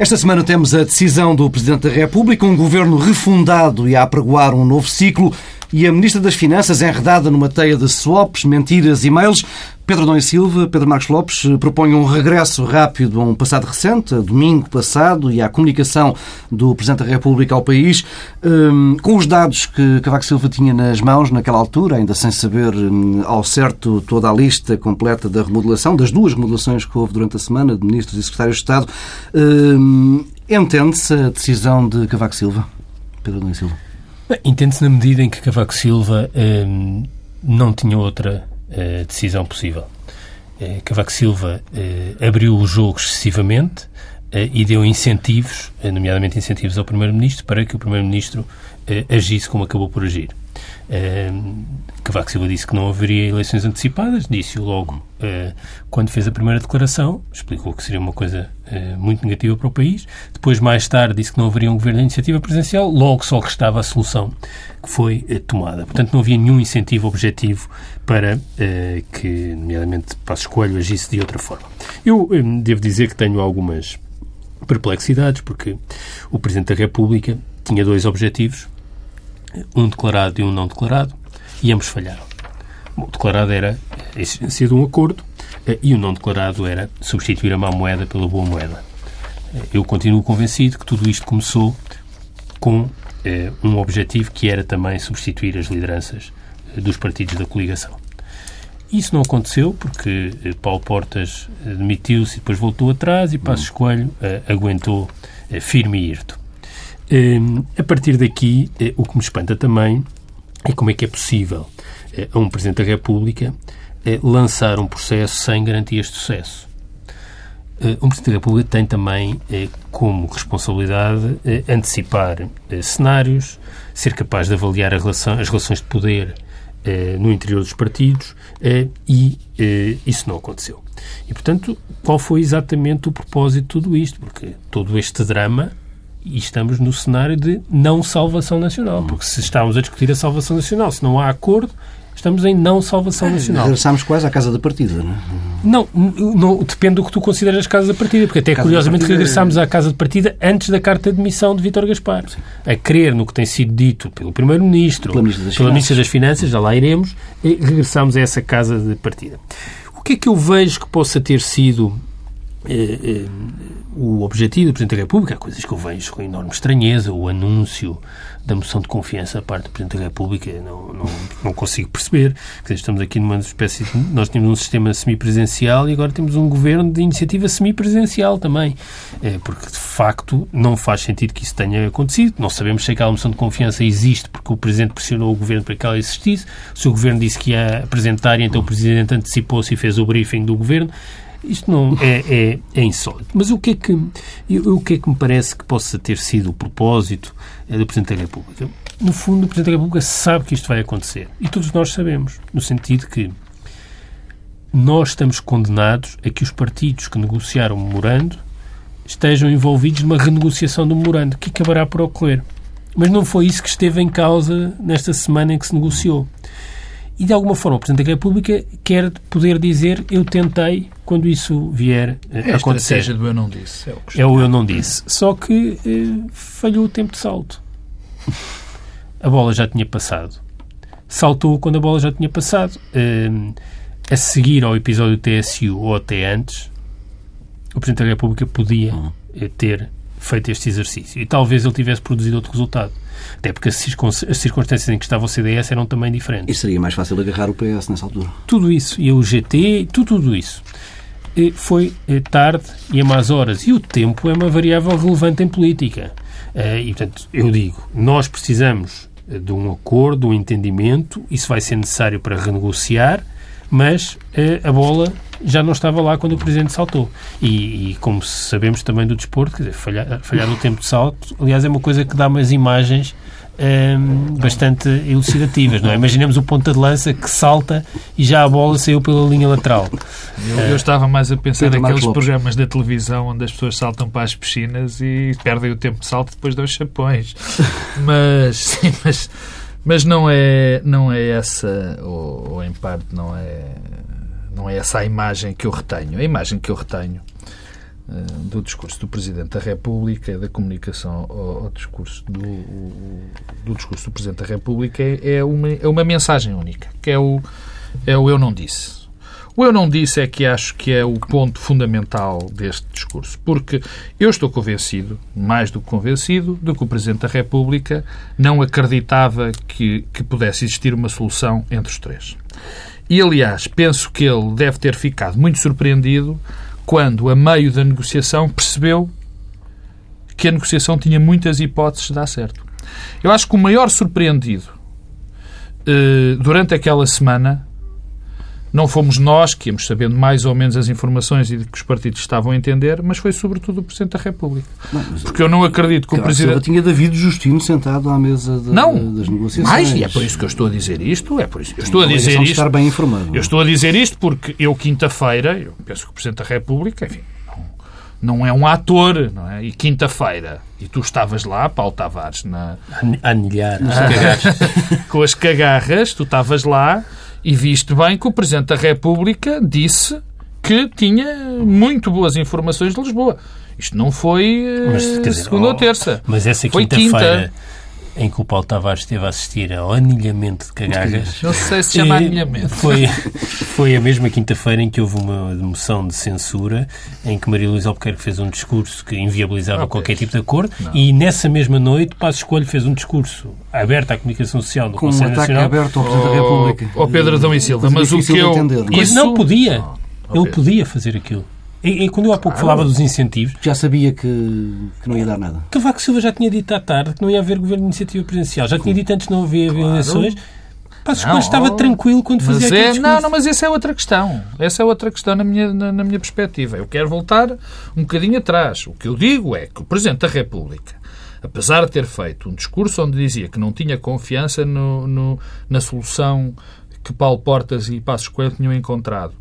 Esta semana temos a decisão do Presidente da República, um governo refundado e a apregoar um novo ciclo, e a Ministra das Finanças enredada numa teia de swaps, mentiras e mails. Pedro Dom e Silva, Pedro Marcos Lopes propõem um regresso rápido a um passado recente, a domingo passado, e à comunicação do Presidente da República ao país, hum, com os dados que Cavaco Silva tinha nas mãos naquela altura, ainda sem saber hum, ao certo toda a lista completa da remodelação, das duas remodelações que houve durante a semana, de Ministros e Secretários de Estado. Hum, entende-se a decisão de Cavaco Silva? Pedro Dom e Silva. Entende-se na medida em que Cavaco Silva hum, não tinha outra uh, decisão possível. Uh, Cavaco Silva uh, abriu o jogo excessivamente e deu incentivos, nomeadamente incentivos ao Primeiro-Ministro, para que o Primeiro-Ministro agisse como acabou por agir. Uh, Cavaco Silva disse que não haveria eleições antecipadas, disse-o logo uh, quando fez a primeira declaração, explicou que seria uma coisa uh, muito negativa para o país. Depois, mais tarde, disse que não haveria um governo de iniciativa presidencial, logo só restava a solução que foi uh, tomada. Portanto, não havia nenhum incentivo objetivo para que, nomeadamente, Passos Coelho agisse de outra forma. Eu devo dizer que tenho algumas perplexidades, porque o Presidente da República tinha dois objetivos um declarado e um não declarado, e ambos falharam. Bom, o declarado era a existência de um acordo eh, e o não declarado era substituir a má moeda pela boa moeda. Eh, eu continuo convencido que tudo isto começou com eh, um objetivo que era também substituir as lideranças dos partidos da coligação. Isso não aconteceu porque Paulo Portas demitiu-se e depois voltou atrás e Passos Coelho aguentou firme e irto. Ehm, a partir daqui, eh, o que me espanta também é como é que é possível eh, a um Presidente da República eh, lançar um processo sem garantias de sucesso. Um Presidente da República tem também como responsabilidade antecipar cenários, ser capaz de avaliar as relações de poder no interior dos partidos e isso não aconteceu. E, portanto, qual foi exatamente o propósito de tudo isto? Porque todo este drama e estamos no cenário de não salvação nacional. Porque se estamos a discutir a salvação nacional, se não há acordo, estamos em não salvação é, nacional. Regressamos quase à casa da partida, não é? Não, não, depende do que tu consideras casa da partida, porque até curiosamente regressámos é... à casa de partida antes da carta de demissão de Vítor Gaspar. Sim. A crer no que tem sido dito pelo Primeiro-Ministro, pela Ministra das, pela Ministra das Finanças, já lá iremos, e regressámos a essa casa de partida. O que é que eu vejo que possa ter sido eh, o objetivo do Presidente da República, há coisas que eu vejo com enorme estranheza, o anúncio da moção de confiança da parte do Presidente da República, não, não, não consigo perceber. Dizer, estamos aqui numa espécie de, Nós tínhamos um sistema semipresencial e agora temos um governo de iniciativa semipresencial também. É, porque, de facto, não faz sentido que isso tenha acontecido. Não sabemos se aquela moção de confiança existe porque o Presidente pressionou o governo para que ela existisse, se o governo disse que ia apresentar e então o Presidente antecipou-se e fez o briefing do governo. Isto não é, é, é, insólito. Mas o que é que, o que é que me parece que possa ter sido o propósito eh, do Presidente da República? No fundo, o Presidente da República sabe que isto vai acontecer. E todos nós sabemos, no sentido que nós estamos condenados a que os partidos que negociaram o memorando estejam envolvidos numa renegociação do memorando, que acabará por ocorrer. Mas não foi isso que esteve em causa nesta semana em que se negociou. E, de alguma forma, o Presidente da República quer poder dizer eu tentei quando isso vier a acontecer. A estratégia do eu não disse. É o, é o eu não disse. Só que eh, falhou o tempo de salto. A bola já tinha passado. Saltou quando a bola já tinha passado. Eh, a seguir ao episódio TSU ou até antes, o Presidente da República podia eh, ter feito este exercício. E talvez ele tivesse produzido outro resultado. Até porque as circunstâncias em que estava o CDS eram também diferentes. E seria mais fácil agarrar o PS nessa altura. Tudo isso. E o GT, tudo, tudo isso. E foi eh, tarde e a más horas. E o tempo é uma variável relevante em política. Eh, e, portanto, eu digo, nós precisamos eh, de um acordo, um entendimento, isso vai ser necessário para renegociar, mas a bola já não estava lá quando o Presidente saltou. E, e como sabemos também do desporto, quer dizer, falhar, falhar no tempo de salto, aliás, é uma coisa que dá umas imagens um, ehm, bastante elucidativas, não é? Imaginemos o ponta de lança que salta e já a bola saiu pela linha lateral. Eu, eu estava mais a pensar naqueles programas da televisão onde as pessoas saltam para as piscinas e perdem o tempo de salto depois dos chapões. Mas, sim, mas, mas não é, não é essa, ou, ou em parte não é não é essa a imagem que eu retenho. A imagem que eu retenho do discurso do Presidente da República, da comunicação ao, ao discurso do, do, discurso do Presidente da República é, é, uma, é uma mensagem única, que é o, é o eu não disse. O eu não disse é que acho que é o ponto fundamental deste discurso, porque eu estou convencido, mais do que convencido, de que o Presidente da República não acreditava que, que pudesse existir uma solução entre os três. E, aliás, penso que ele deve ter ficado muito surpreendido quando, a meio da negociação, percebeu que a negociação tinha muitas hipóteses de dar certo. Eu acho que o maior surpreendido eh, durante aquela semana não fomos nós que íamos sabendo mais ou menos as informações e de que os partidos estavam a entender, mas foi sobretudo o Presidente da República. Não, Porque eu não acredito que o Presidente... tinha David Justino sentado à mesa de, não, das negociações. Mais, e é por isso que eu estou a dizer isto, é por isso eu estou a dizer isto... estar bem informado. Eu estou a dizer isto porque eu, quinta-feira, eu penso que o Presidente da República, enfim, não, não é um ator, não é? E quinta-feira, e tu estavas lá, Paulo Tavares, na... Anilhar. com as cagarras, tu estavas lá e viste bem que o Presidente da República disse que tinha muito boas informações de Lisboa. Isto não foi mas, dizer, segunda oh, ou terça. Mas essa quinta-feira em que o Paulo Tavares esteve a assistir ao anilhamento de cagarras. Não sei se chama anilhamento. Foi, foi a mesma quinta-feira em que houve uma moção de censura em que Maria Luísa Albuquerque fez um discurso que inviabilizava okay. qualquer tipo de acordo não. e nessa mesma noite Passos Escolho fez um discurso aberto à comunicação social do Com Conselho um Nacional. aberto ao Presidente da República. Ao Pedro Adão e Silva. Mas, mas o que eu... Isso... Não podia. Ele podia fazer aquilo. E, e, quando eu há pouco ah, falava dos incentivos... Já sabia que, que não ia dar nada. Cavaco Silva já tinha dito à tarde que não ia haver governo de iniciativa presidencial. Já tinha dito antes que não havia claro. eleições. Passos Coelho estava tranquilo quando fazia mas é, Não, não, mas essa é outra questão. Essa é outra questão na minha, na, na, minha perspectiva. Eu quero voltar um bocadinho atrás. O que eu digo é que o Presidente da República, apesar de ter feito um discurso onde dizia que não tinha confiança no, no na solução que Paulo Portas e Passos Coelho tinham encontrado,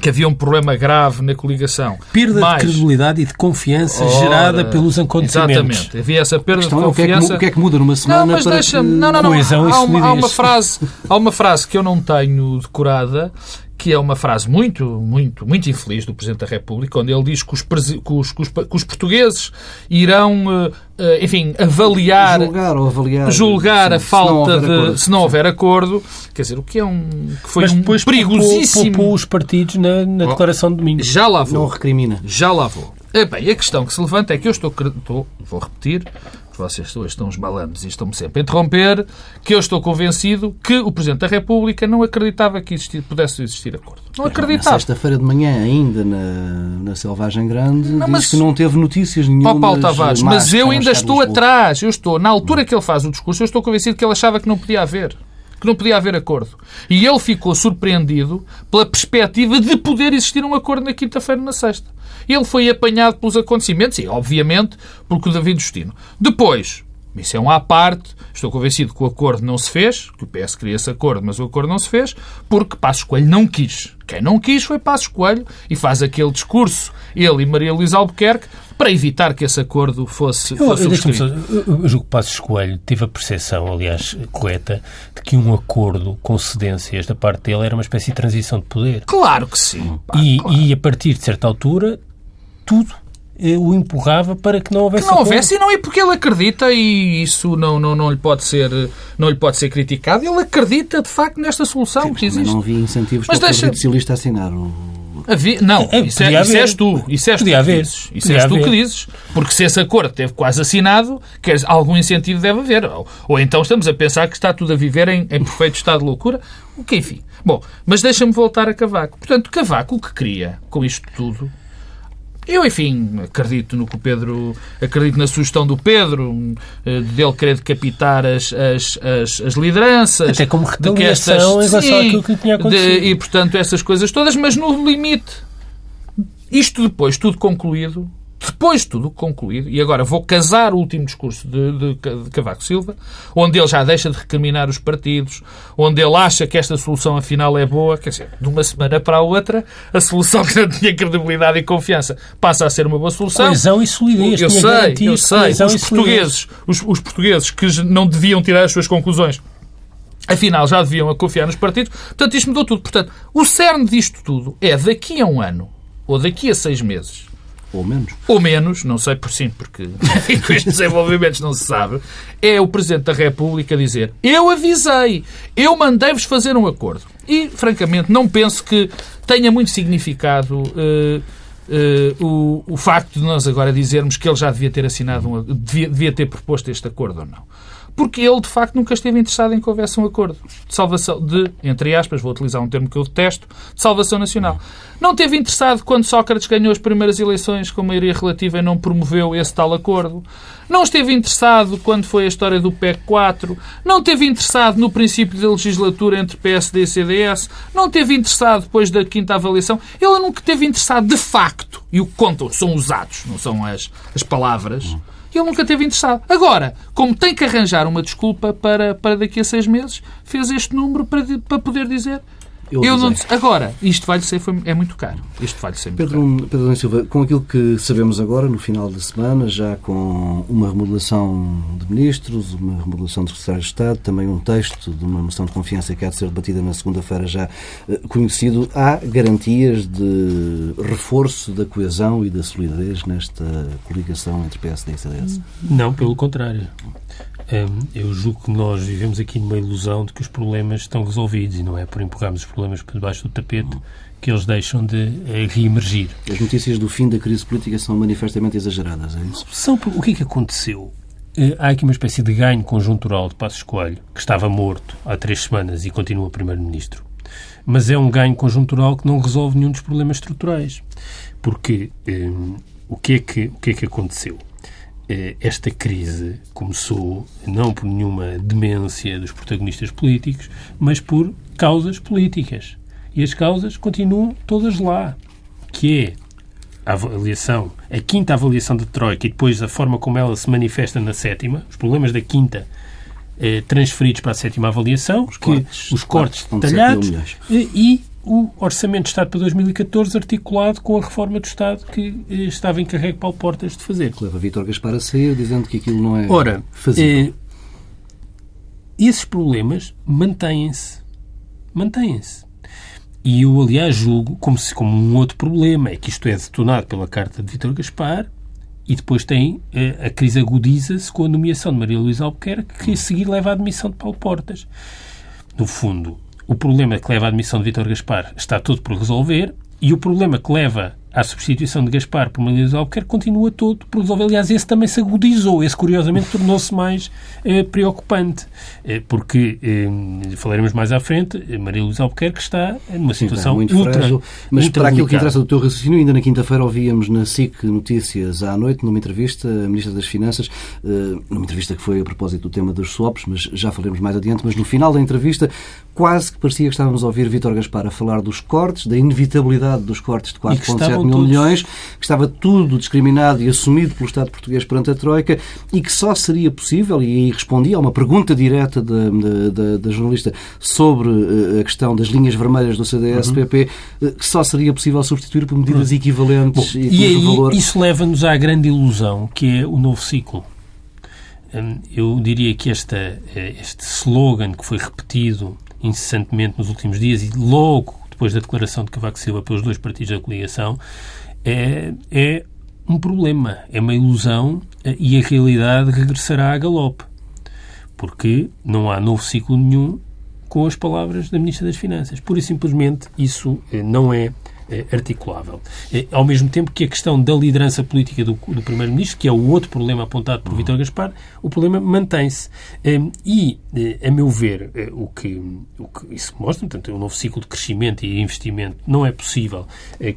que havia um problema grave na coligação. Perda Mas, de credibilidade e de confiança ora, gerada pelos acontecimentos. Exatamente. Havia essa perda de confiança. É o, que é que, o que, é que, muda numa semana não, mas para deixa. Não, não, não. Há, uma, há, uma frase, há uma frase que eu não tenho decorada que é uma frase muito, muito, muito infeliz do Presidente da República, onde ele diz que os, que os, que os, que os portugueses irão, eh, enfim, avaliar... Julgar ou avaliar... Julgar sim, a falta se de... Acordo, se não houver acordo. Quer dizer, o que é um... Que foi Mas depois um perigosíssimo... Poupou os partidos na, na declaração de domingo. Já lá vou. Não recrimina. Já lá vou. É bem, a questão que se levanta é que eu estou, estou vou repetir, vocês hoje estão os balambres e estão-me sempre a interromper, que eu estou convencido que o Presidente da República não acreditava que existir, pudesse existir acordo. Não acreditava. Na sexta-feira de manhã, ainda na, na Selvagem Grande, não, mas, que não teve notícias nenhuma. Paulo Tavares, mas eu ainda estou atrás. Eu estou, na altura que ele faz o discurso, eu estou convencido que ele achava que não podia haver que não podia haver acordo. E ele ficou surpreendido pela perspectiva de poder existir um acordo na quinta-feira na sexta. Ele foi apanhado pelos acontecimentos e, obviamente, porque o David Justino. Depois, missão à parte, estou convencido que o acordo não se fez, que o PS queria esse acordo, mas o acordo não se fez, porque Passos Coelho não quis. Quem não quis foi Passos Coelho e faz aquele discurso, ele e Maria Luísa Albuquerque, para evitar que esse acordo fosse, fosse eu, subscrito. Eu, eu julgo que Passos Coelho teve a percepção, aliás, correta, de que um acordo com cedências da parte dele era uma espécie de transição de poder. Claro que sim. Pá, e, claro. e a partir de certa altura tudo eh, o empurrava para que não houvesse que não houvesse e não é porque ele acredita e isso não, não, não lhe pode ser não lhe pode ser criticado ele acredita de facto nesta solução Sim, que existe não havia incentivos mas para deixa... o Partido Socialista assinar o... Havia... não é, isso, é, isso és tu isso és tu que dizes isso és tu que dizes porque se esse acordo teve quase assinado quer algum incentivo deve haver ou, ou então estamos a pensar que está tudo a viver em, em perfeito estado de loucura o que enfim. Bom mas deixa-me voltar a Cavaco. Portanto Cavaco o que queria com isto tudo eu, enfim, acredito no que o Pedro. Acredito na sugestão do Pedro, eh, dele querer decapitar as, as, as, as lideranças. Até como retaliação estas, em relação sim, àquilo que tinha acontecido. De, e, portanto, essas coisas todas, mas no limite. Isto depois, tudo concluído, depois de tudo concluído, e agora vou casar o último discurso de, de, de, Cavaco Silva, onde ele já deixa de recriminar os partidos, onde ele acha que esta solução afinal é boa, quer dizer, de uma semana para a outra, a solução que não tinha credibilidade e confiança passa a ser uma boa solução. Coesão e solidez. Eu sei, eu sei. Os portugueses, os, os portugueses que não deviam tirar as suas conclusões afinal já deviam confiar nos partidos. Portanto, isto mudou tudo. Portanto, o cerne disto tudo é daqui a um ano, ou daqui a seis meses, Ou menos. Ou menos, não sei por sim, porque com estes desenvolvimentos não se sabe. É o Presidente da República dizer eu avisei, eu mandei-vos fazer um acordo. E, francamente, não penso que tenha muito significado uh, uh, o, o facto de nós agora dizermos que ele já devia ter assinado, um, devia, devia ter proposto este acordo ou não porque ele, de facto, nunca esteve interessado em que houvesse um acordo de salvação, de, entre aspas, vou utilizar um termo que eu detesto, de salvação nacional. Não esteve interessado quando Sócrates ganhou as primeiras eleições com maioria relativa e não promoveu esse tal acordo. Não esteve interessado quando foi a história do PEC 4. Não esteve interessado no princípio da legislatura entre PSD e CDS. Não esteve interessado depois da quinta avaliação. Ele nunca esteve interessado de facto. E o que contam são os atos, não são as, as palavras ele nunca teve interessado. Agora, como tem que arranjar uma desculpa para, para daqui a seis meses, fez este número para, para poder dizer eu, eu não, agora, isto vai ser foi, é muito caro. Isto vai ser muito Pedro, caro. Pedro Silva, com aquilo que sabemos agora, no final da semana, já com uma remodelação de ministros, uma remodelação de secretários de Estado, também um texto de uma moção de confiança que há de ser debatida na segunda-feira já eh, conhecido, há garantias de reforço da coesão e da solidez nesta coligação entre PSD e CDS? Não, pelo contrário. Eu julgo que nós vivemos aqui numa ilusão de que os problemas estão resolvidos e não é por empurrarmos os problemas por debaixo do tapete que eles deixam de eh, reemergir. As notícias do fim da crise política são manifestamente exageradas, é isso? São, o que é que aconteceu? Eh, há aqui uma espécie de ganho conjuntural de Passos Coelho, que estava morto há três semanas e continua Primeiro-Ministro. Mas é um ganho conjuntural que não resolve nenhum dos problemas estruturais. Porque um, o, que é que, o que é que aconteceu? Eh, esta crise começou não por nenhuma demência dos protagonistas políticos, mas por causas políticas. E as causas continuam todas lá, que é a avaliação, a quinta avaliação de Troika e depois a forma como ela se manifesta na sétima, os problemas da quinta eh, transferidos para a sétima avaliação, os cortes, os cortes detalhados e, e o Orçamento de Estado para 2014 articulado com a reforma do Estado que eh, estava encarregue Paulo Portas de fazer. Que leva Vítor Gaspar a sair dizendo que aquilo não é Ora, fazível. Eh, esses problemas mantêm-se. Mantêm-se. E eu, aliás, julgo como, se, como um outro problema é que isto é detonado pela carta de Vítor Gaspar e depois tem eh, a crise agudiza-se com a nomeação de Maria Luísa Albuquerque que a seguir leva à admissão de Paulo Portas. No fundo, o problema que leva à admissão de Vítor Gaspar está todo por resolver e o problema que leva à substituição de Gaspar por Maria Luísa Albuquerque continua todo por resolver. Aliás, esse também se agudizou. Esse, curiosamente, tornou-se mais eh, preocupante. Eh, porque, eh, falaremos mais à frente, eh, Maria Luísa Albuquerque está numa situação Sim, muito ultra, frágil. Mas ultra para aquilo que interessa do teu raciocínio, ainda na quinta-feira ouvíamos na SIC Notícias à noite, numa entrevista, a Ministra das Finanças, eh, numa entrevista que foi a propósito do tema dos swaps, mas já falaremos mais adiante, mas no final da entrevista quase que parecia que estávamos a ouvir Vítor Gaspar a falar dos cortes, da inevitabilidade dos cortes de 4,7 mil todos... milhões, que estava tudo discriminado e assumido pelo Estado português perante a Troika e que só seria possível, e aí respondia a uma pergunta direta da, da, da jornalista sobre eh, a questão das linhas vermelhas do CDS-PP, uhum. Eh, que só seria possível substituir por medidas uhum. equivalentes Bom, e, e aí, valor... isso leva-nos à grande ilusão, que é o novo ciclo. Hum, eu diria que esta, eh, este slogan que foi repetido incessantemente nos últimos dias e logo depois da declaração de Cavaco Silva pelos dois partidos da coligação, é, é um problema, é uma ilusão eh, e a realidade regressará a galope. Porque não há novo ciclo nenhum com as palavras da Ministra das Finanças. Pura e simplesmente isso eh, não é articulável. Eh, ao mesmo tempo que a questão da liderança política do, do Primeiro-Ministro, que é o outro problema apontado por uhum. Vítor Gaspar, o problema mantém-se. Eh, e, a meu ver, o que, o que isso mostra, portanto, um novo ciclo de crescimento e investimento não é possível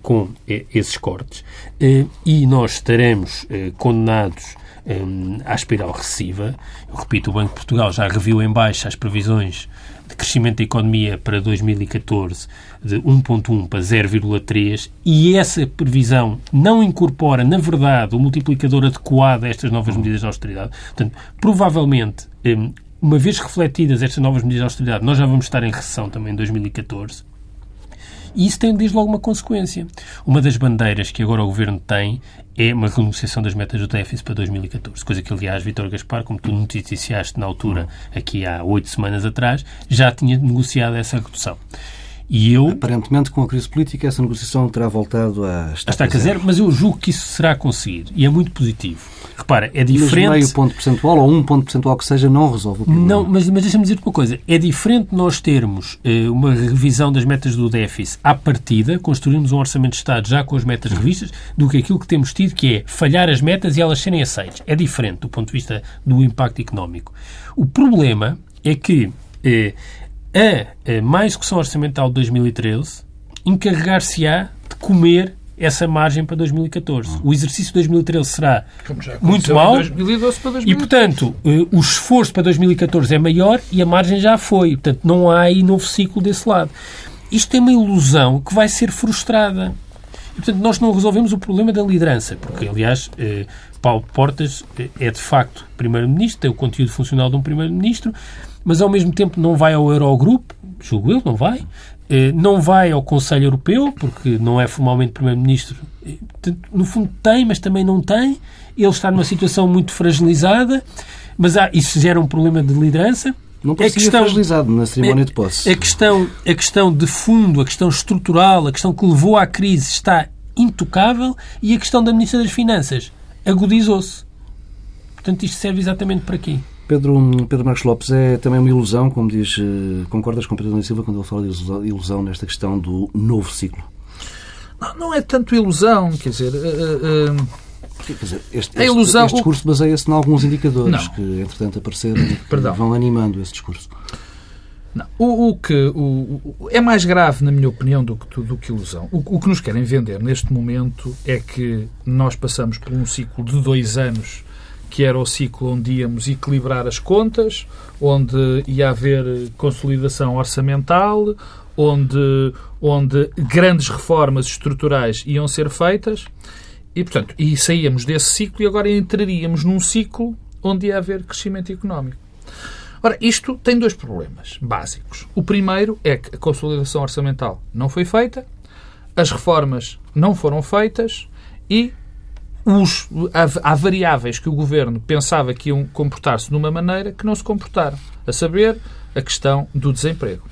com esses cortes. E nós estaremos condenados à espiral recessiva. Eu repito, o Banco de Portugal já reviu em baixa as previsões de crescimento da economia para 2014 de 1.1 para 0,3 e essa previsão não incorpora, na verdade, o multiplicador adequado a estas novas medidas de austeridade. Portanto, provavelmente, uma vez refletidas estas novas medidas de austeridade, nós já vamos estar em recessão também em 2014. E isso tem, desde logo, uma consequência. Uma das bandeiras que agora o Governo tem é uma renegociação das metas do déficit para 2014. Coisa que, aliás, Vítor Gaspar, como tu noticiaste na altura, aqui há oito semanas atrás, já tinha negociado essa redução. E eu... Aparentemente, com a crise política, essa negociação terá voltado a estar, a estar a zero, mas eu julgo que isso será conseguido. E é muito positivo. Repara, é diferente... Mas meio ponto percentual ou um ponto percentual que seja não resolve o problema. Não, mas, mas deixa-me dizer-te uma coisa. É diferente nós termos eh, uma revisão das metas do déficit à partida, construirmos um orçamento de Estado já com as metas revistas, do que aquilo que temos tido, que é falhar as metas e elas serem aceitas. É diferente do ponto de vista do impacto económico. O problema é que eh, a, a mais execução orçamental de 2013 encarregar-se-á de comer essa margem para 2014. O exercício de 2013 será muito mau 2012 para 2014. e, portanto, eh, o esforço para 2014 é maior e a margem já foi. Portanto, não há aí novo ciclo desse lado. Isto é uma ilusão que vai ser frustrada. E, portanto, nós não resolvemos o problema da liderança, porque, aliás, eh, Paulo Portas eh, é de facto Primeiro-Ministro, tem o conteúdo funcional de um Primeiro-Ministro, mas ao mesmo tempo não vai ao Eurogrupo, julgo eu, não vai, não vai ao Conselho Europeu, porque não é formalmente Primeiro-Ministro. Eh, no fundo tem, mas também não tem. Ele está numa situação muito fragilizada, mas há, isso gera um problema de liderança. Não é questão fragilizado na cerimónia de posse. A questão, a questão de fundo, a questão estrutural, a questão que levou à crise está intocável e a questão da Ministra das Finanças agudizou-se. Portanto, isto serve exatamente para quê? Pedro, Pedro Marcos Lopes, é também uma ilusão, como diz, eh, concordas com Pedro Nunes Silva quando ele fala de ilusão nesta questão do novo ciclo? Não, não é tanto ilusão, quer dizer... Uh, uh, Quer dizer, este, a ilusão, este, discurso baseia-se em alguns indicadores não. que, entretanto, apareceram e vão animando esse discurso. Não. O, o que o, o, é mais grave, na minha opinião, do que, do que ilusão. O, o, que nos querem vender neste momento é que nós passamos por um ciclo de dois anos que era o ciclo onde íamos equilibrar as contas, onde ia haver consolidação orçamental, onde, onde grandes reformas estruturais iam ser feitas. E, portanto, e saíamos desse ciclo e agora entraríamos num ciclo onde ia haver crescimento económico. Ora, isto tem dois problemas básicos. O primeiro é que a consolidação orçamental não foi feita, as reformas não foram feitas e os, há, há, variáveis que o governo pensava que iam comportar-se de uma maneira que não se comportaram. A saber, a questão do desemprego.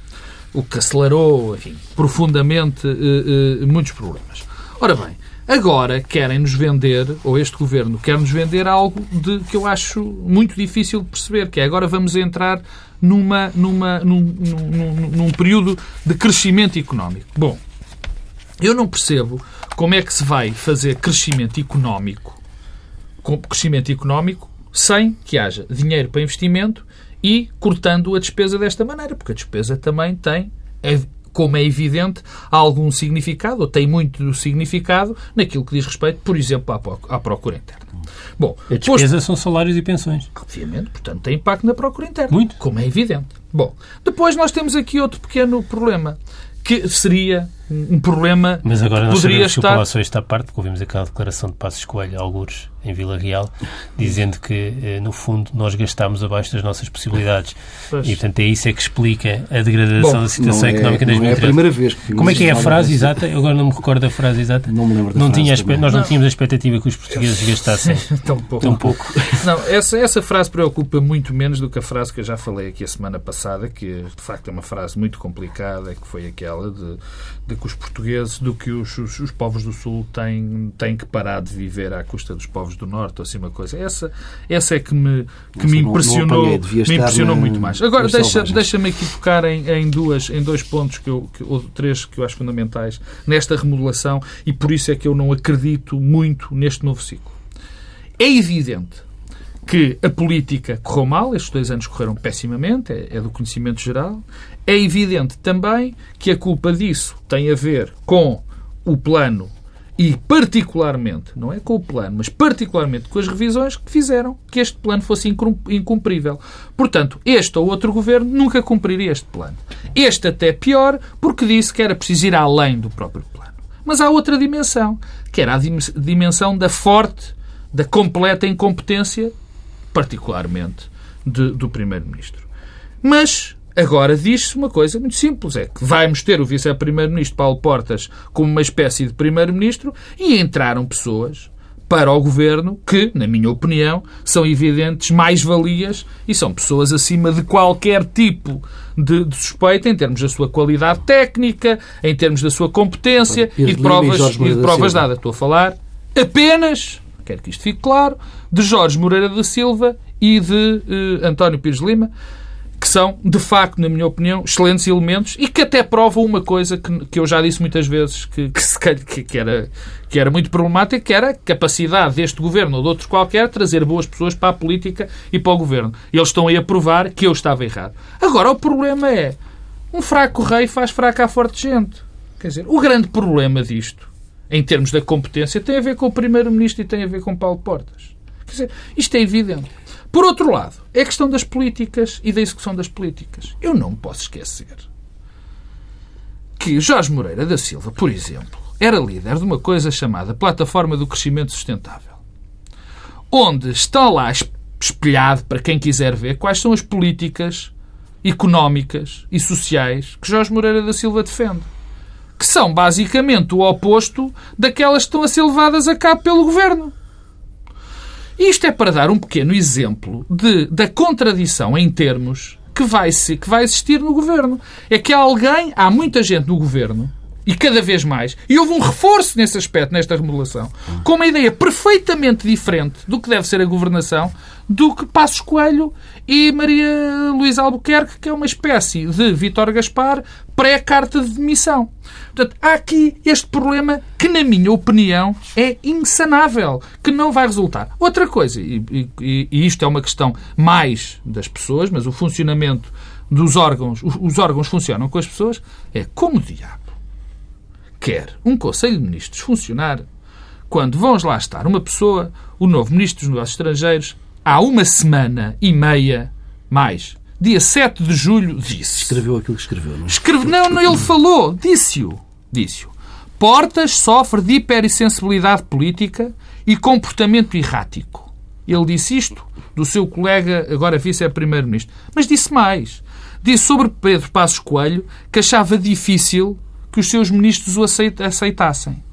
O que acelerou, enfim, profundamente eh, eh, muitos problemas. Ora bem, agora querem-nos vender, ou este governo quer-nos vender algo de, que eu acho muito difícil de perceber, que é agora vamos entrar numa, numa, num, num, num período de crescimento económico. Bom, eu não percebo como é que se vai fazer crescimento económico, crescimento económico sem que haja dinheiro para investimento e cortando a despesa desta maneira, porque a despesa também tem, é, como é evidente, algum significado, ou tem muito significado, naquilo que diz respeito, por exemplo, à procura interna. Bom, a despesa posto... são salários e pensões. Obviamente, portanto, tem impacto na procura interna. Muito. Como é evidente. Bom, depois nós temos aqui outro pequeno problema que seria um problema Mas agora nós poderia estar... que o Palácio está parte, porque ouvimos aquela declaração de Passos Coelho, algures, em Vila Real, dizendo que, eh, no fundo, nós gastámos abaixo das nossas possibilidades. Pois. E, portanto, é isso é que explica a degradação Bom, da situação é, económica em 2013. Não é a primeira vez que Como é que é a frase exata? Eu agora não me recordo da frase exata. Não me lembro da não frase. Tinha Nós não, não, tínhamos a expectativa que os portugueses gastassem tão pouco. Tão pouco. Não, essa, essa frase preocupa muito menos do que a frase que eu já falei aqui a semana passada, que, de facto, é uma frase muito complicada, que foi aquela de, de que os portugueses, do que os, os, os povos do Sul têm, têm que parar de viver à custa dos povos do Norte, ou assim uma coisa. Essa, essa é que me, que me impressionou, não, não me impressionou na, muito mais. Agora, deixa, deixa-me aqui tocar em, em, duas, em dois pontos, que eu, que, ou três que eu acho fundamentais, nesta remodelação, e por isso é que eu não acredito muito neste novo ciclo. É evidente que a política correu mal, estes dois anos correram pessimamente, é, é, do conhecimento geral. É evidente também que a culpa disso tem a ver com o plano e particularmente, não é com o plano, mas particularmente com as revisões que fizeram que este plano fosse incumprível. Portanto, este ou outro governo nunca cumpriria este plano. Este até pior, porque disse que era preciso ir além do próprio plano. Mas há outra dimensão, que era a dimensão da forte, da completa incompetência particularmente de, do Primeiro-Ministro. Mas agora diz-se uma coisa muito simples: é que vamos ter o Vice-Primeiro-Ministro Paulo Portas como uma espécie de Primeiro-Ministro e entraram pessoas para o governo que, na minha opinião, são evidentes mais-valias e são pessoas acima de qualquer tipo de, de, suspeita em termos da sua qualidade técnica, em termos da sua competência e de provas, e de provas dadas. Estou a falar apenas, quero que isto fique claro, de Jorge Moreira da Silva e de uh, António Pires Lima, que são, de facto, na minha opinião, excelentes elementos e que até provam uma coisa que, que eu já disse muitas vezes que, que, que, era, que era muito problemática, que era a capacidade deste governo ou de outros qualquer trazer boas pessoas para a política e para o governo. Eles estão aí a provar que eu estava errado. Agora, o problema é um fraco rei faz fraca forte gente. Quer dizer, o grande problema disto, em termos da competência, tem a ver com o Primeiro-Ministro e tem a ver com Paulo Portas. Quer dizer, isto é evidente. Por outro lado, é a questão das políticas e da execução das políticas. Eu não posso esquecer que Jorge Moreira da Silva, por exemplo, era líder de uma coisa chamada Plataforma do Crescimento Sustentável, onde está lá espelhado, para quem quiser ver, quais são as políticas económicas e sociais que Jorge Moreira da Silva defende. Que são basicamente o oposto daquelas que estão a ser levadas a cabo pelo governo. Isto é para dar um pequeno exemplo de, da contradição em termos que vai, que vai existir no governo. É que há alguém, há muita gente no governo, e cada vez mais, e houve um reforço nesse aspecto, nesta remodelação, com uma ideia perfeitamente diferente do que deve ser a governação, do que Passos Coelho e Maria Luísa Albuquerque, que é uma espécie de Vítor Gaspar pré-carta de demissão. Portanto, há aqui este problema que, na minha opinião, é insanável, que não vai resultar. Outra coisa, e, e, e isto é uma questão mais das pessoas, mas o funcionamento dos órgãos, os, os órgãos funcionam com as pessoas, é como diabo quer um Conselho de Ministros funcionar quando vão lá estar uma pessoa, o novo Ministro dos Negócios Estrangeiros, há uma semana e meia mais, dia 7 de julho, disse. Escreveu aquilo que escreveu, não é? Escreve... Não, não, ele falou, disse-o. Disse-o. Portas sofre de hipersensibilidade política e comportamento errático. Ele disse isto do seu colega, agora vice-primeiro-ministro. Mas disse mais. Disse sobre Pedro Passos Coelho que achava difícil que os seus ministros o aceitassem.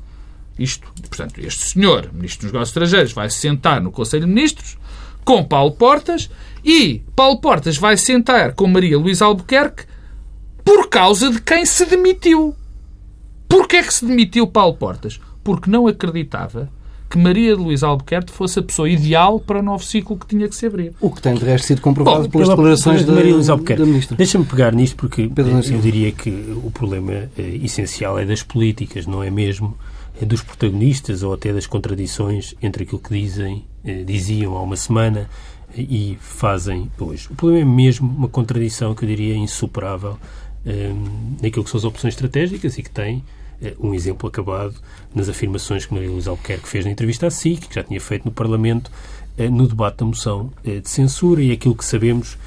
Isto, portanto, este senhor, Ministro dos Negócios Estrangeiros, vai se sentar no Conselho de Ministros com Paulo Portas e Paulo Portas vai sentar com Maria Luísa Albuquerque por causa de quem se demitiu. Porquê é que se demitiu Paulo Portas? Porque não acreditava que Maria Luísa Albuquerque fosse a pessoa ideal para o novo ciclo que tinha que se abrir. O que tem de resto sido comprovado Bom, pelas declarações de Maria Luísa Albuquerque. da Ministra. Deixa-me pegar nisto porque Pedro eu diria que o problema eh, essencial é das políticas, não é mesmo é dos protagonistas ou até das contradições entre aquilo que dizem, eh, diziam há uma semana e fazem hoje. O problema é mesmo uma contradição que eu diria insuperável eh, naquilo que são as opções estratégicas e que tem eh, um exemplo acabado nas afirmações que Maria Luísa Albuquerque fez na entrevista à SIC, que já tinha feito no Parlamento, no debate da moção de censura e aquilo que sabemos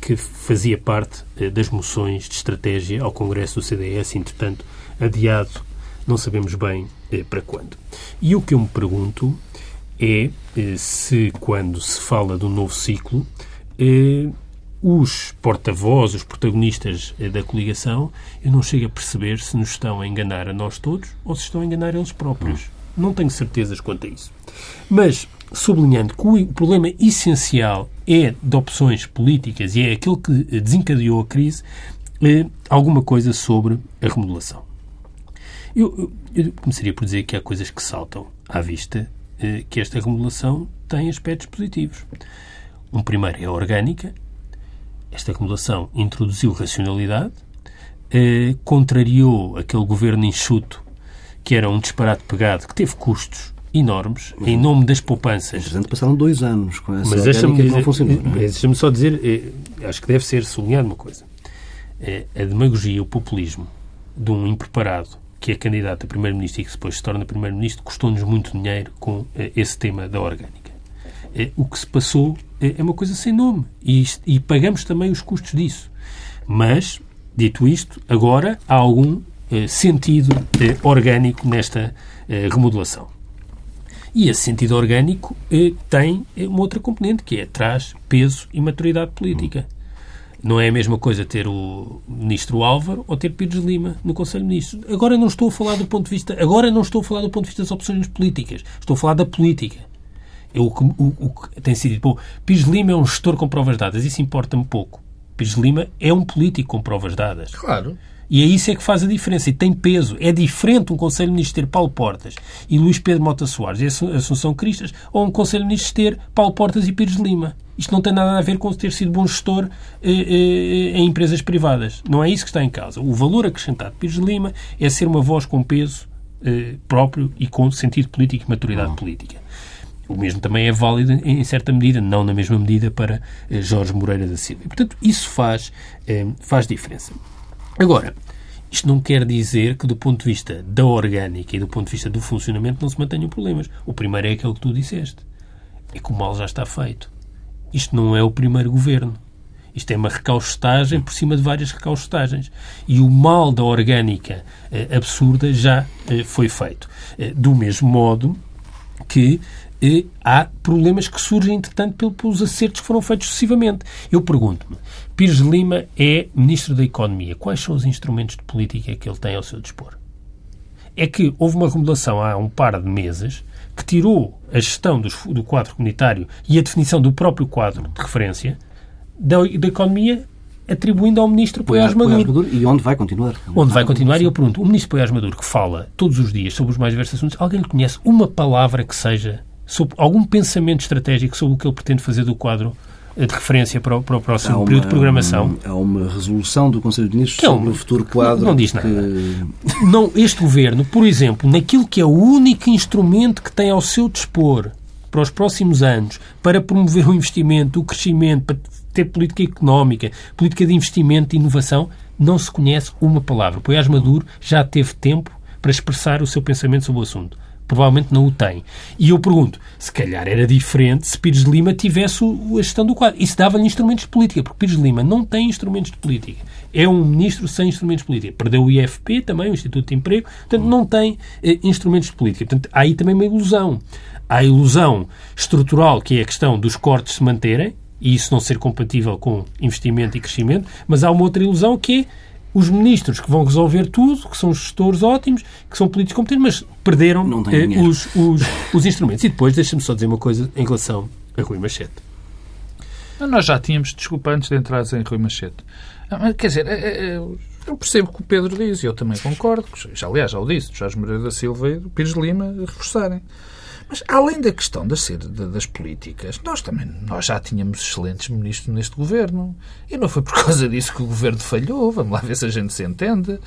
que fazia parte das moções de estratégia ao Congresso do CDS, entretanto adiado não sabemos bem eh, para quando. E o que eu me pergunto é eh, se, quando se fala do novo ciclo, eh, os porta-vozes, os protagonistas eh, da coligação, eu não chego a perceber se nos estão a enganar a nós todos ou se estão a enganar eles próprios. Hum. Não tenho certezas quanto a isso. Mas, sublinhando que o problema essencial é de opções políticas e é aquilo que desencadeou a crise, eh, alguma coisa sobre a remodelação. Eu, eu, começaria por dizer que há coisas que saltam à vista eh, que esta remodelação tem aspectos positivos. Um primeiro é a orgânica. Esta remodelação introduziu racionalidade, eh, contrariou aquele governo enxuto que era um disparate pegado, que teve custos enormes em nome das poupanças. Entretanto, passaram dois anos com essa mas deixa-me dizer, não funcionou. É? Deixa-me só dizer, eh, acho que deve ser sublinhado uma coisa. Eh, a demagogia, o populismo de um impreparado que é candidato a primeiro-ministro e que depois se torna primeiro-ministro, custou-nos muito dinheiro com eh, esse tema da orgânica. O que se passou é uma coisa sem nome e, e pagamos também os custos disso. Mas, dito isto, agora há algum sentido orgânico nesta remodelação. E esse sentido orgânico tem uma outra componente, que é traz peso e maturidade política. Não é a mesma coisa ter o ministro Álvaro ou ter Pires Lima no Conselho de Ministros. Agora não estou a falar do ponto de vista, agora não estou a falar do ponto de vista das opções políticas. Estou a falar da política. É o que, o, o que tem sido dito. Pires Lima é um gestor com provas dadas. Isso importa-me pouco. Pires Lima é um político com provas dadas. Claro. E é isso é que faz a diferença e tem peso. É diferente um Conselho de Ministros ter Paulo Portas e Luís Pedro Mota Soares e Assunção Cristas ou um Conselho de Ministros ter Paulo Portas e Pires Lima. Isto não tem nada a ver com ter sido bom gestor eh, eh, em empresas privadas. Não é isso que está em causa. O valor acrescentado de Pires Lima é ser uma voz com peso eh, próprio e com sentido político e maturidade política. O mesmo também é válido em certa medida, não na mesma medida para eh, Jorge Moreira da Silva. E, portanto, isso faz, eh, faz diferença. Agora, isto não quer dizer que, do ponto de vista da orgânica e do ponto de vista do funcionamento, não se mantenham problemas. O primeiro é aquele que tu disseste. É que o mal já está feito. Isto não é o primeiro governo. Isto é uma recaustagem por cima de várias recaustagens. E o mal da orgânica eh, absurda já foi feito. Do mesmo modo que eh, há problemas que surgem, entretanto, pelos acertos que foram feitos sucessivamente. Eu pergunto-me, Pires Lima é Ministro da Economia. Quais são os instrumentos de política que ele tem ao seu dispor? É que houve uma remodelação há um par de meses que tirou a gestão do, do quadro comunitário e a definição do próprio quadro de referência da, da economia atribuindo ao Ministro Poiás Maduro. E onde vai continuar? Onde vai continuar, e eu pergunto, o Ministro Poiás Maduro, que fala todos os dias sobre os mais diversos assuntos, alguém lhe conhece uma palavra que seja sobre algum pensamento estratégico sobre o que ele pretende fazer do quadro de referência para o, para o próximo uma, período de programação. Há uma resolução do Conselho de Ministros não, sobre o futuro quadro. Não, diz nada. Não, este governo, por exemplo, naquilo que é o único instrumento que tem ao seu dispor para os próximos anos para promover o investimento, o crescimento, para ter política económica, política de investimento e inovação, não se conhece uma palavra. Pois Maduro já teve tempo para expressar o seu pensamento sobre o assunto provavelmente não o tem. E eu pergunto, se calhar era diferente se Pires de Lima tivesse a gestão do quadro. Isso dava-lhe instrumentos de política, porque Pires de Lima não tem instrumentos de política. É um ministro sem instrumentos de política. Perdeu o IFP também, o Instituto de Emprego, portanto não tem eh, instrumentos de política. Portanto, há aí também uma ilusão. Há a ilusão estrutural, que é a questão dos cortes se manterem, e isso não ser compatível com investimento e crescimento, mas há uma outra ilusão que é os ministros que vão resolver tudo, que são gestores ótimos, que são políticos competentes, mas perderam eh, os, os, os, instrumentos. E depois, deixa-me só dizer uma coisa em relação a Rui Machete. Nós já tínhamos, desculpa, antes de entrar em Rui Machete. Ah, quer dizer, eh, eh, eu percebo o que o Pedro diz e eu também concordo. Já, aliás, já o disse, Jorge Moreira da Silva e o Pires Lima reforçarem. Mas, além da questão das, das políticas, nós também nós já tínhamos excelentes ministros neste governo. E não foi por causa disso que o governo falhou. Vamos lá ver se a gente se entende.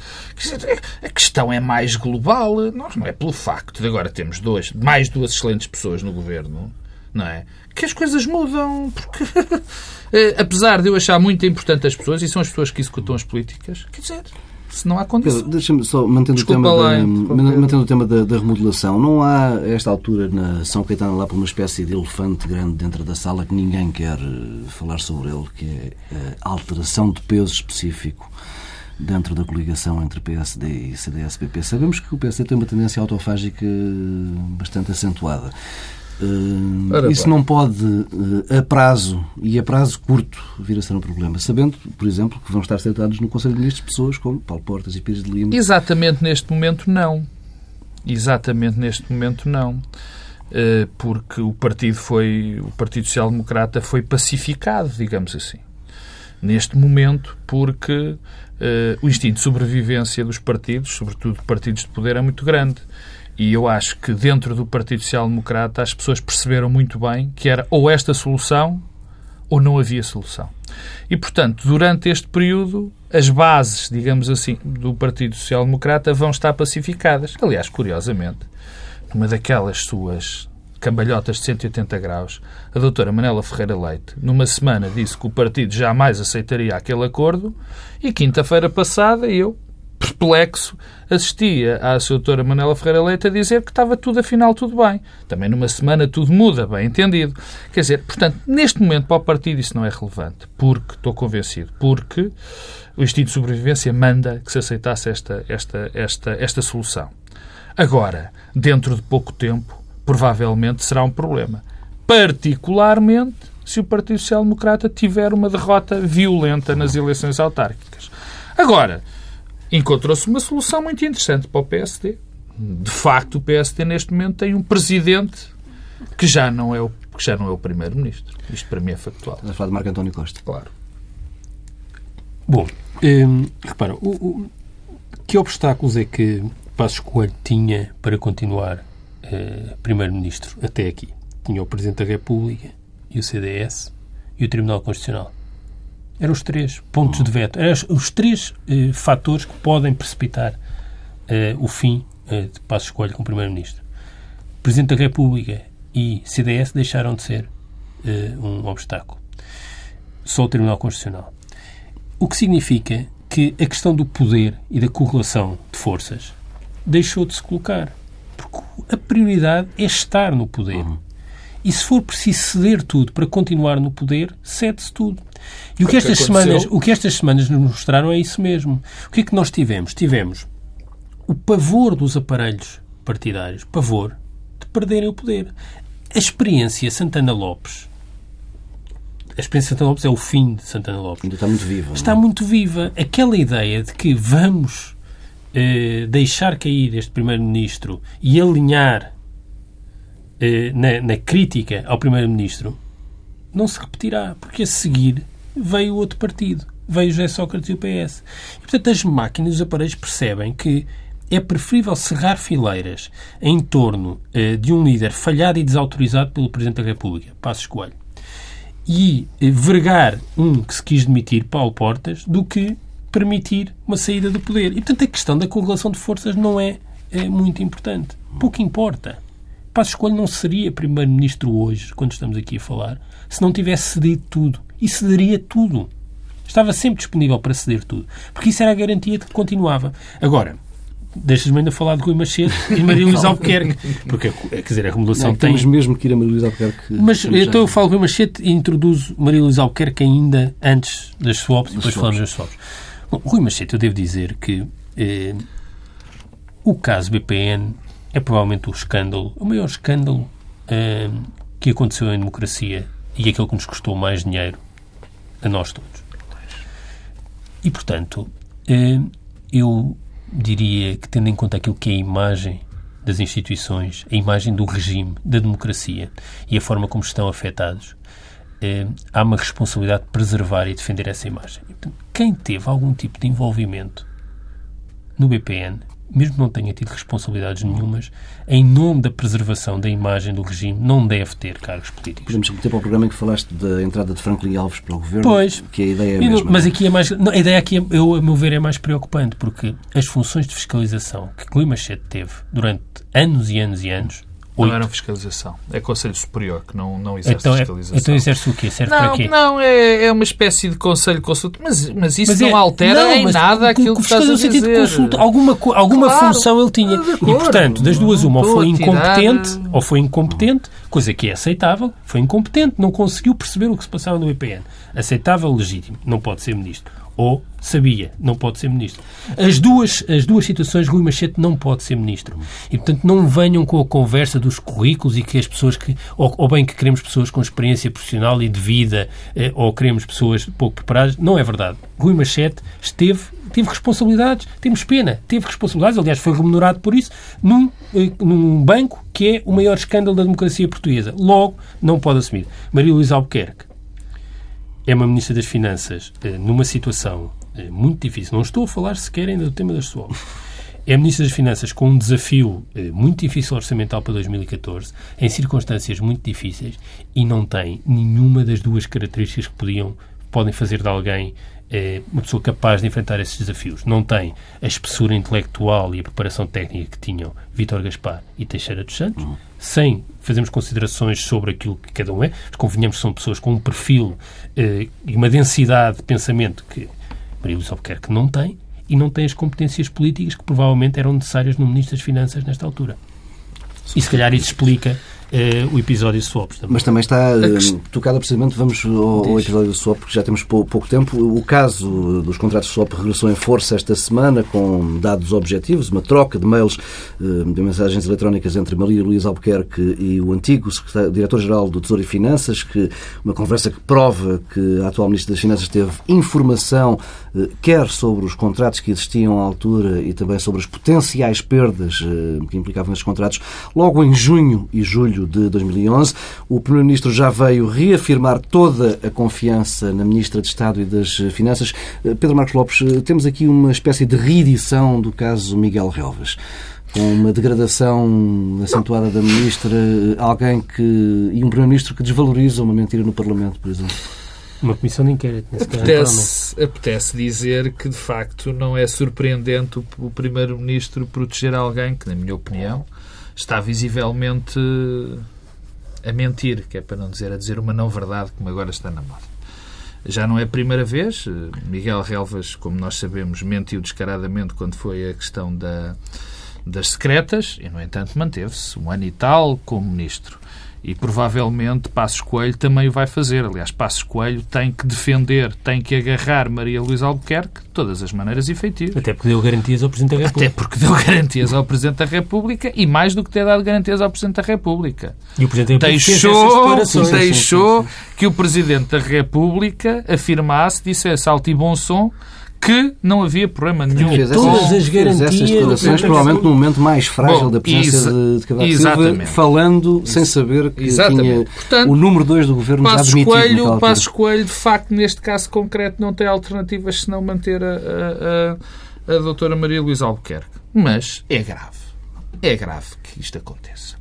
A questão é mais global. Nós não é pelo facto de agora termos dois, mais duas excelentes pessoas no governo, não é? Que as coisas mudam. Porque, eh, apesar de eu achar muito importante as pessoas, e são as pessoas que executam as políticas, quer dizer, se não há condições. Deixa-me só, mantendo o tema, da, mantendo o tema da, da, remodelação, não há, a esta altura, na São Caetano, lá por uma espécie de elefante grande dentro da sala que ninguém quer eh, falar sobre ele, que é a alteração de peso específico dentro da coligação entre PSD e CDS-PP. Sabemos que o PSD tem uma tendência autofágica bastante acentuada. Uh, isso não pode, uh, a prazo e a prazo curto, vir a ser um problema. Sabendo, por exemplo, que vão estar sentados no Conselho de Ministros pessoas como Paulo Portas e Pires de Lima. Exatamente neste momento, não. Exatamente neste momento, não. Uh, porque o partido foi, o Partido Social Democrata foi pacificado, digamos assim. Neste momento, porque o instinto de sobrevivência dos partidos, sobretudo partidos de poder, é muito grande. E eu acho que dentro do Partido Social Democrata as pessoas perceberam muito bem que era ou esta solução ou não havia solução. E, portanto, durante este período, as bases, digamos assim, do Partido Social Democrata vão estar pacificadas. Aliás, curiosamente, numa daquelas suas cambalhotas de 180 graus, a doutora Manela Ferreira Leite, numa semana, disse que o partido jamais aceitaria aquele acordo e quinta-feira passada eu, perplexo, assistia à sua doutora Manela Ferreira Leite a dizer que estava tudo, afinal, tudo bem. Também numa semana tudo muda, bem entendido. Quer dizer, portanto, neste momento para o partido isso não é relevante, porque, estou convencido, porque o instinto de sobrevivência manda que se aceitasse esta, esta, esta, esta solução. Agora, dentro de pouco tempo, provavelmente será um problema. Particularmente se o Partido Social Democrata tiver uma derrota violenta nas eleições autárquicas. Agora, encontrou-se uma solução muito interessante para o PSD. De facto, o PSD neste momento tem um presidente que já não é o, que já não é o primeiro-ministro. Isto para mim é factual. Estás a falar de Marco António Costa. Claro. Bom, hum, repara, o, o, que obstáculos é que Passos Coelho tinha para continuar eh, primeiro-ministro até aqui? Tinha o Presidente da República e o CDS e o Tribunal Constitucional. Eram os três pontos de veto. Eram os três eh, fatores que podem precipitar eh, o fim eh, de Passos Coelho como Primeiro-Ministro. Presidente da República e CDS deixaram de ser eh, um obstáculo. Só o Tribunal Constitucional. O que significa que a questão do poder e da correlação de forças deixou de se colocar. Porque a prioridade é estar no poder. Uhum. E se for preciso ceder tudo para continuar no poder, cede-se tudo. E o que, estas semanas, o que estas semanas nos mostraram é isso mesmo. O que é que nós tivemos? Tivemos o pavor dos aparelhos partidários, pavor de perderem o poder. A experiência Santana Lopes, a experiência Santana Lopes é o fim de Santana Lopes. Ainda está muito viva. Está não? muito viva. Aquela ideia de que vamos eh, deixar cair este Primeiro-Ministro e alinhar eh, na, na, crítica ao Primeiro-Ministro não se repetirá, porque a seguir veio outro partido, veio José Sócrates e o PS. E, portanto, as máquinas e os aparelhos percebem que é preferível cerrar fileiras em torno eh, de um líder falhado e desautorizado pelo Presidente da República, Passos Coelho, e eh, vergar um que se quis demitir, Paulo Portas, do que permitir uma saída do poder. E, portanto, a questão da correlação de forças não é, é muito importante. Pouco importa. Passos Coelho não seria Primeiro-Ministro hoje, quando estamos aqui a falar, se não tivesse cedido tudo. E cederia tudo. Estava sempre disponível para ceder tudo. Porque isso era a garantia de que continuava. Agora, deixas-me ainda falar de Rui Machete e Maria Luísa Albuquerque. Porque, quer dizer, a remodelação não, tem... Temos mesmo que ir a Maria Luísa Albuquerque. Mas então eu falo de Rui Machete e introduzo Maria Luísa Albuquerque ainda antes das swaps e depois falamos das swaps. Bom, Rui Machete, eu devo dizer que eh, o caso BPN é provavelmente o escândalo, o maior escândalo uh, que aconteceu em democracia e aquele que nos custou mais dinheiro a nós todos. E, portanto, uh, eu diria que, tendo em conta aquilo que é a imagem das instituições, a imagem do regime, da democracia e a forma como estão afetados, uh, há uma responsabilidade de preservar e defender essa imagem. Quem teve algum tipo de envolvimento no BPN mesmo que não tenha tido responsabilidades nenhumas, em nome da preservação da imagem do regime, não deve ter cargos políticos. Podemos remeter para o programa em que falaste da entrada de Franklin Alves para o governo, pois, que a ideia é a mesma. Mas aqui é mais, não, a ideia aqui, é, eu, a meu ver, é mais preocupante, porque as funções de fiscalização que Clima Machete teve durante anos e anos e anos não era fiscalização. É Conselho Superior que não, não exerce então, é- fiscalização. Então exerce o quê? Serve não, para quê? Não, é, é uma espécie de Conselho Consultivo. Mas, mas isso mas é, não altera não, em nada aquilo que estás a dizer. De consulta, alguma, alguma claro, função ele tinha. E, portanto, das duas uma, ou foi incompetente, tirar... ou foi incompetente, coisa que é aceitável, foi incompetente, não conseguiu perceber o que se passava no IPN. Aceitável, legítimo, não pode ser ministro ou sabia, não pode ser ministro. As duas, as duas situações, Rui Machete não pode ser ministro. E, portanto, não venham com a conversa dos currículos e que as pessoas que, ou, ou bem que queremos pessoas com experiência profissional e de vida, eh, ou queremos pessoas pouco preparadas. Não é verdade. Rui Machete esteve, teve responsabilidades, temos pena, teve responsabilidades, aliás, foi remunerado por isso, num, eh, num banco que é o maior escândalo da democracia portuguesa. Logo, não pode assumir. Maria Luísa Albuquerque é uma Ministra das Finanças eh, numa situação eh, muito difícil. Não estou a falar sequer ainda do tema das SWOP. É a Ministra das Finanças com um desafio eh, muito difícil orçamental para 2014, em circunstâncias muito difíceis, e não tem nenhuma das duas características que podiam, podem fazer de alguém uma pessoa capaz de enfrentar esses desafios. Não tem a espessura intelectual e a preparação técnica que tinham Vítor Gaspar e Teixeira dos Santos, uhum. Sem fazermos considerações sobre aquilo que cada um é. Convenhamos que são pessoas com um perfil eh, e uma densidade de pensamento que Maria Luísa Albuquerque não tem e não tem as competências políticas que provavelmente eram necessárias no Ministro das Finanças nesta altura. E se calhar isso explica uh, o episódio swaps. Também. Mas também está uh, tocado precisamente, vamos ao, ao episódio do swap, porque já temos pou, pouco tempo. O caso dos contratos de swap regressou em força esta semana, com dados objetivos, uma troca de mails, uh, de mensagens eletrónicas entre Maria Luísa Albuquerque e o antigo diretor-geral do Tesouro e Finanças, que uma conversa que prova que a atual Ministra das Finanças teve informação, quer sobre os contratos que existiam à altura e também sobre as potenciais perdas que implicavam estes contratos, logo em junho e julho de 2011. O Primeiro-Ministro já veio reafirmar toda a confiança na Ministra de Estado e das Finanças. Eh, Pedro Marcos Lopes, eh, temos aqui uma espécie de reedição do caso Miguel Relvas com uma degradação acentuada da ministra, eh, alguém que e um primeiro-ministro que desvaloriza uma mentira no Parlamento, por exemplo. Uma comissão de inquérito. Apetece, apetece dizer que, de facto, não é surpreendente o, o primeiro-ministro proteger alguém que, na minha opinião, está visivelmente a mentir, que é para não dizer a dizer uma não-verdade, como agora está na moda. Já não é a primeira vez. Miguel Relvas, como nós sabemos, mentiu descaradamente quando foi a questão da, das secretas e, no entanto, manteve-se um ano e tal como ministro. E provavelmente Passos Coelho também o vai fazer. Aliás, Passos Coelho tem que defender, tem que agarrar Maria Luísa Albuquerque de todas as maneiras efetivas. Até porque deu garantias ao Presidente da República. Até porque deu garantias ao Presidente da República e mais do que ter dado garantias ao Presidente da República. E o Presidente da República deixou, deixou que o Presidente da República afirmasse, dissesse alto e bom som que não havia problema nenhum. Fez todas as garantias. Essas declarações, provavelmente no momento mais frágil Bom, da presença de Cavaco Silva, falando sem saber que exatamente. tinha Portanto, o número 2 do governo já demitido. Coelho, Passos Coelho, de facto, neste caso concreto, não tem alternativas senão manter a, a, a, a doutora Maria Luísa Albuquerque. Mas é grave. É grave que isto aconteça.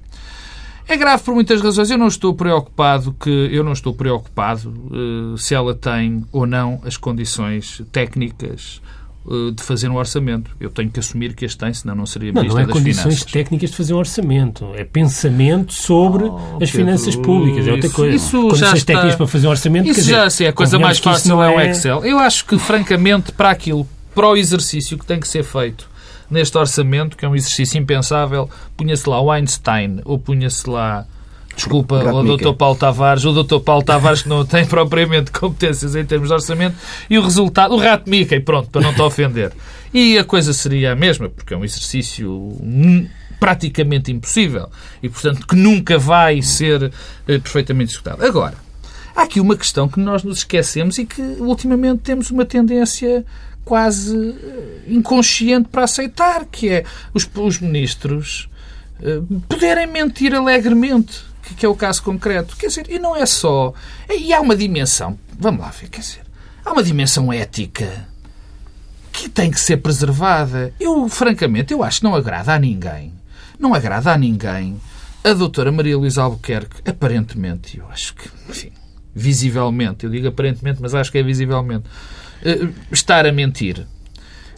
É grave por muitas razões. Eu não estou preocupado que eu não estou preocupado uh, se ela tem ou não as condições técnicas uh, de fazer um orçamento. Eu tenho que assumir que as tem, senão não seria não, ministra não é condições técnicas de fazer um orçamento. É pensamento sobre oh, as finanças públicas. É outra coisa. Isso condições já está... técnicas para fazer um orçamento. Isso dizer, já sim, a coisa mais fácil é o Excel. Eu acho que, francamente, para aquilo, para o exercício que tem que ser feito neste orçamento, que é um exercício impensável, punha-se lá o Einstein ou punha-se lá Desculpa, o Dr. Paulo Tavares, o Dr. Paulo Tavares que não tem propriamente competências em termos de orçamento, e o resultado, o rato Mickey, pronto, para não te ofender. E a coisa seria a mesma, porque é um exercício praticamente impossível e, portanto, que nunca vai ser eh, perfeitamente executado. Agora, há aqui uma questão que nós nos esquecemos e que ultimamente temos uma tendência quase eh, inconsciente para aceitar, que é os, os ministros uh, poderem mentir alegremente, que, que, é o caso concreto. Quer dizer, e não é só. E há uma dimensão, vamos lá ver, quer dizer, há uma dimensão ética que tem que ser preservada. Eu, francamente, eu acho que não agrada a ninguém. Não agrada a ninguém a doutora Maria Luísa Albuquerque, aparentemente, eu acho que, enfim, visivelmente, eu digo aparentemente, mas acho que é visivelmente, estar a mentir.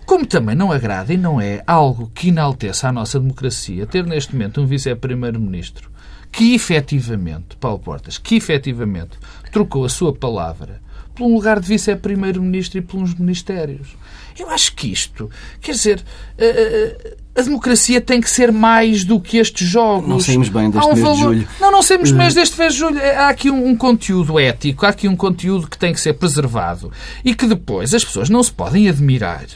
Como também não agrada e não é algo que enalteça a nossa democracia ter neste momento um vice-primeiro-ministro que efetivamente, Paulo Portas, que efetivamente trocou a sua palavra por um lugar de vice-primeiro-ministro e por uns ministérios. Eu acho que isto, quer dizer, a, a, democracia tem que ser mais do que estes jogos. Não saímos bem deste um mês valor... de julho. Não, não saímos bem uh... deste mês de julho. Há aqui um, um, conteúdo ético, há aqui um conteúdo que tem que ser preservado e que depois as pessoas não se podem admirar.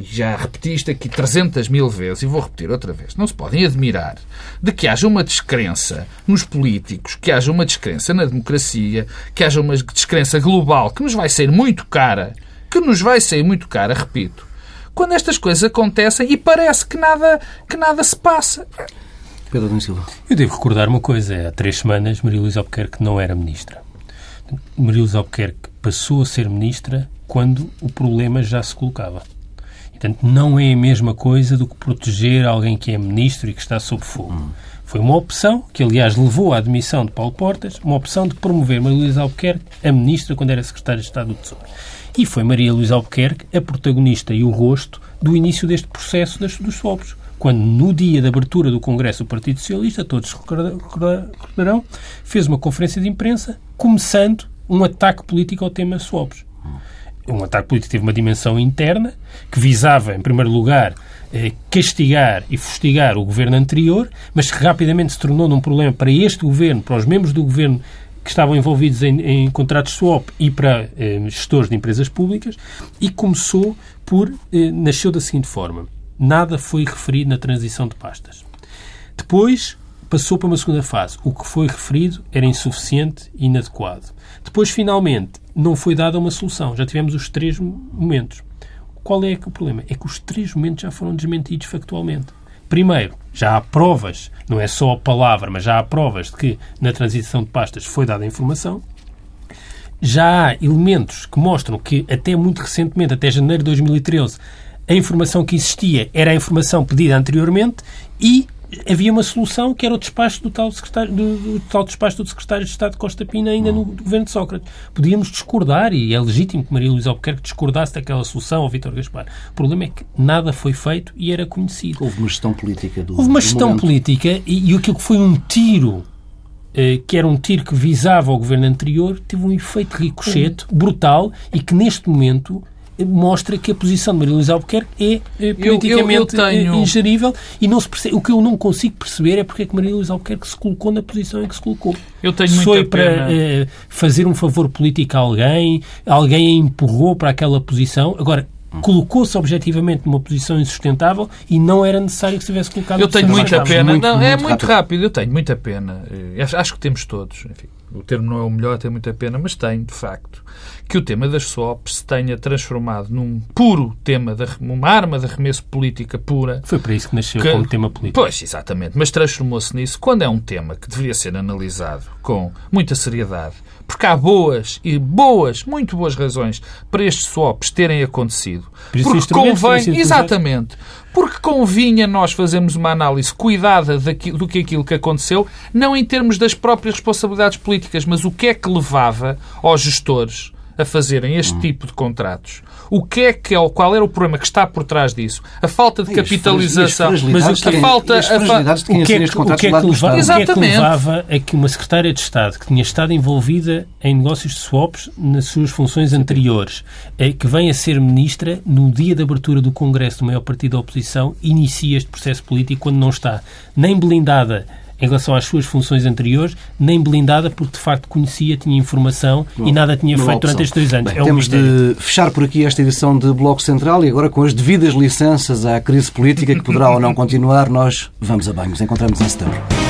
Já repeti isto aqui 300 mil vezes e vou repetir outra vez. Não se podem admirar de que haja uma descrença nos políticos, que haja uma descrença na democracia, que haja uma descrença global que nos vai ser muito cara que nos vai sair muito cara, repito, quando estas coisas acontecem e parece que nada, que nada se passa. Pedro Domingos Silva. Eu devo recordar uma coisa. Há três semanas, Maria Luísa Albuquerque não era ministra. Maria Luísa Albuquerque passou a ser ministra quando o problema já se colocava. Portanto, não é a mesma coisa do que proteger alguém que é ministro e que está sob fogo. Hum. Foi uma opção que, aliás, levou à admissão de Paulo Portas, uma opção de promover Maria Luísa Albuquerque a ministra quando era secretária de Estado do Tesouro. E foi Maria Luísa Albuquerque a protagonista e o rosto do início deste processo das, dos sopros. Quando, no dia da abertura do Congresso do Partido Socialista, todos recordarão, fez uma conferência de imprensa começando um ataque político ao tema swaps. um ataque político teve uma dimensão interna, que visava, em primeiro lugar, eh, castigar e fustigar o governo anterior, mas que rapidamente se tornou num problema para este governo, para os membros do governo que estavam envolvidos em, em contratos swap e para eh, gestores de empresas públicas, e começou por. Eh, nasceu da seguinte forma: nada foi referido na transição de pastas. Depois passou para uma segunda fase. O que foi referido era insuficiente e inadequado. Depois, finalmente, não foi dada uma solução. Já tivemos os três momentos. Qual é, é o problema? É que os três momentos já foram desmentidos factualmente. Primeiro, já há provas, não é só a palavra, mas já há provas de que na transição de pastas foi dada informação. Já há elementos que mostram que até muito recentemente, até janeiro de 2013, a informação que existia era a informação pedida anteriormente e havia uma solução que era o despacho do tal, secretário, do, do tal despacho do secretário de Estado de Costa Pina ainda no governo de Sócrates. Podíamos discordar, e é legítimo que Maria Luísa Albuquerque discordasse daquela solução ao Vítor Gaspar. O problema é que nada foi feito e era conhecido. Houve uma gestão política do Houve uma gestão política e, e aquilo que foi um tiro eh, que era um tiro que visava o governo anterior, teve um efeito ricochete brutal e que neste momento mostra que a posição de Maria Luísa Albuquerque é, é politicamente eu, eu, eu tenho... ingerível e não se percebe, o que eu não consigo perceber é porque é que Maria Luísa Albuquerque se colocou na posição em que se colocou. Eu tenho muita Foi para eh, fazer um favor político a alguém, alguém a empurrou para aquela posição. Agora, colocou-se objetivamente numa posição insustentável e não era necessário que se tivesse colocado. Eu tenho muita pena. Muito, não, é muito rápido. rápido. Eu tenho muita pena. Eh, acho que temos todos. Enfim, o termo não é o melhor, tenho muita pena, mas tenho, de facto que o tema das SOPs se tenha transformado num puro tema, de, uma arma de arremesso política pura. Foi para isso que nasceu que, como tema político. Pois, exatamente. Mas transformou-se nisso quando é um tema que deveria ser analisado com muita seriedade, porque há boas e boas, muito boas razões para estes swaps terem acontecido. Porque convém, exatamente, porque convinha nós fazermos uma análise cuidada daquilo, do que aquilo que aconteceu, não em termos das próprias responsabilidades políticas, mas o que é que levava aos gestores a fazerem este hum. tipo de contratos. O que é que é, qual era o problema que está por trás disso? A falta de capitalização, mas a falta, a fa... o que é que, o que, é que, levava, o que é que levava a que uma secretária de Estado que tinha estado envolvida em negócios de swaps nas suas funções anteriores, é, que venha a ser ministra no dia de abertura do Congresso do maior partido da oposição, inicia este processo político quando não está nem blindada em relação às suas funções anteriores, nem blindada, porque de facto conhecia, tinha informação Bom, e nada tinha feito durante estes dois anos. Bem, é um temos mistério. de fechar por aqui esta edição de Bloco Central e agora com as devidas licenças à crise política que poderá ou não continuar, nós vamos a banhos. Encontramos em setembro.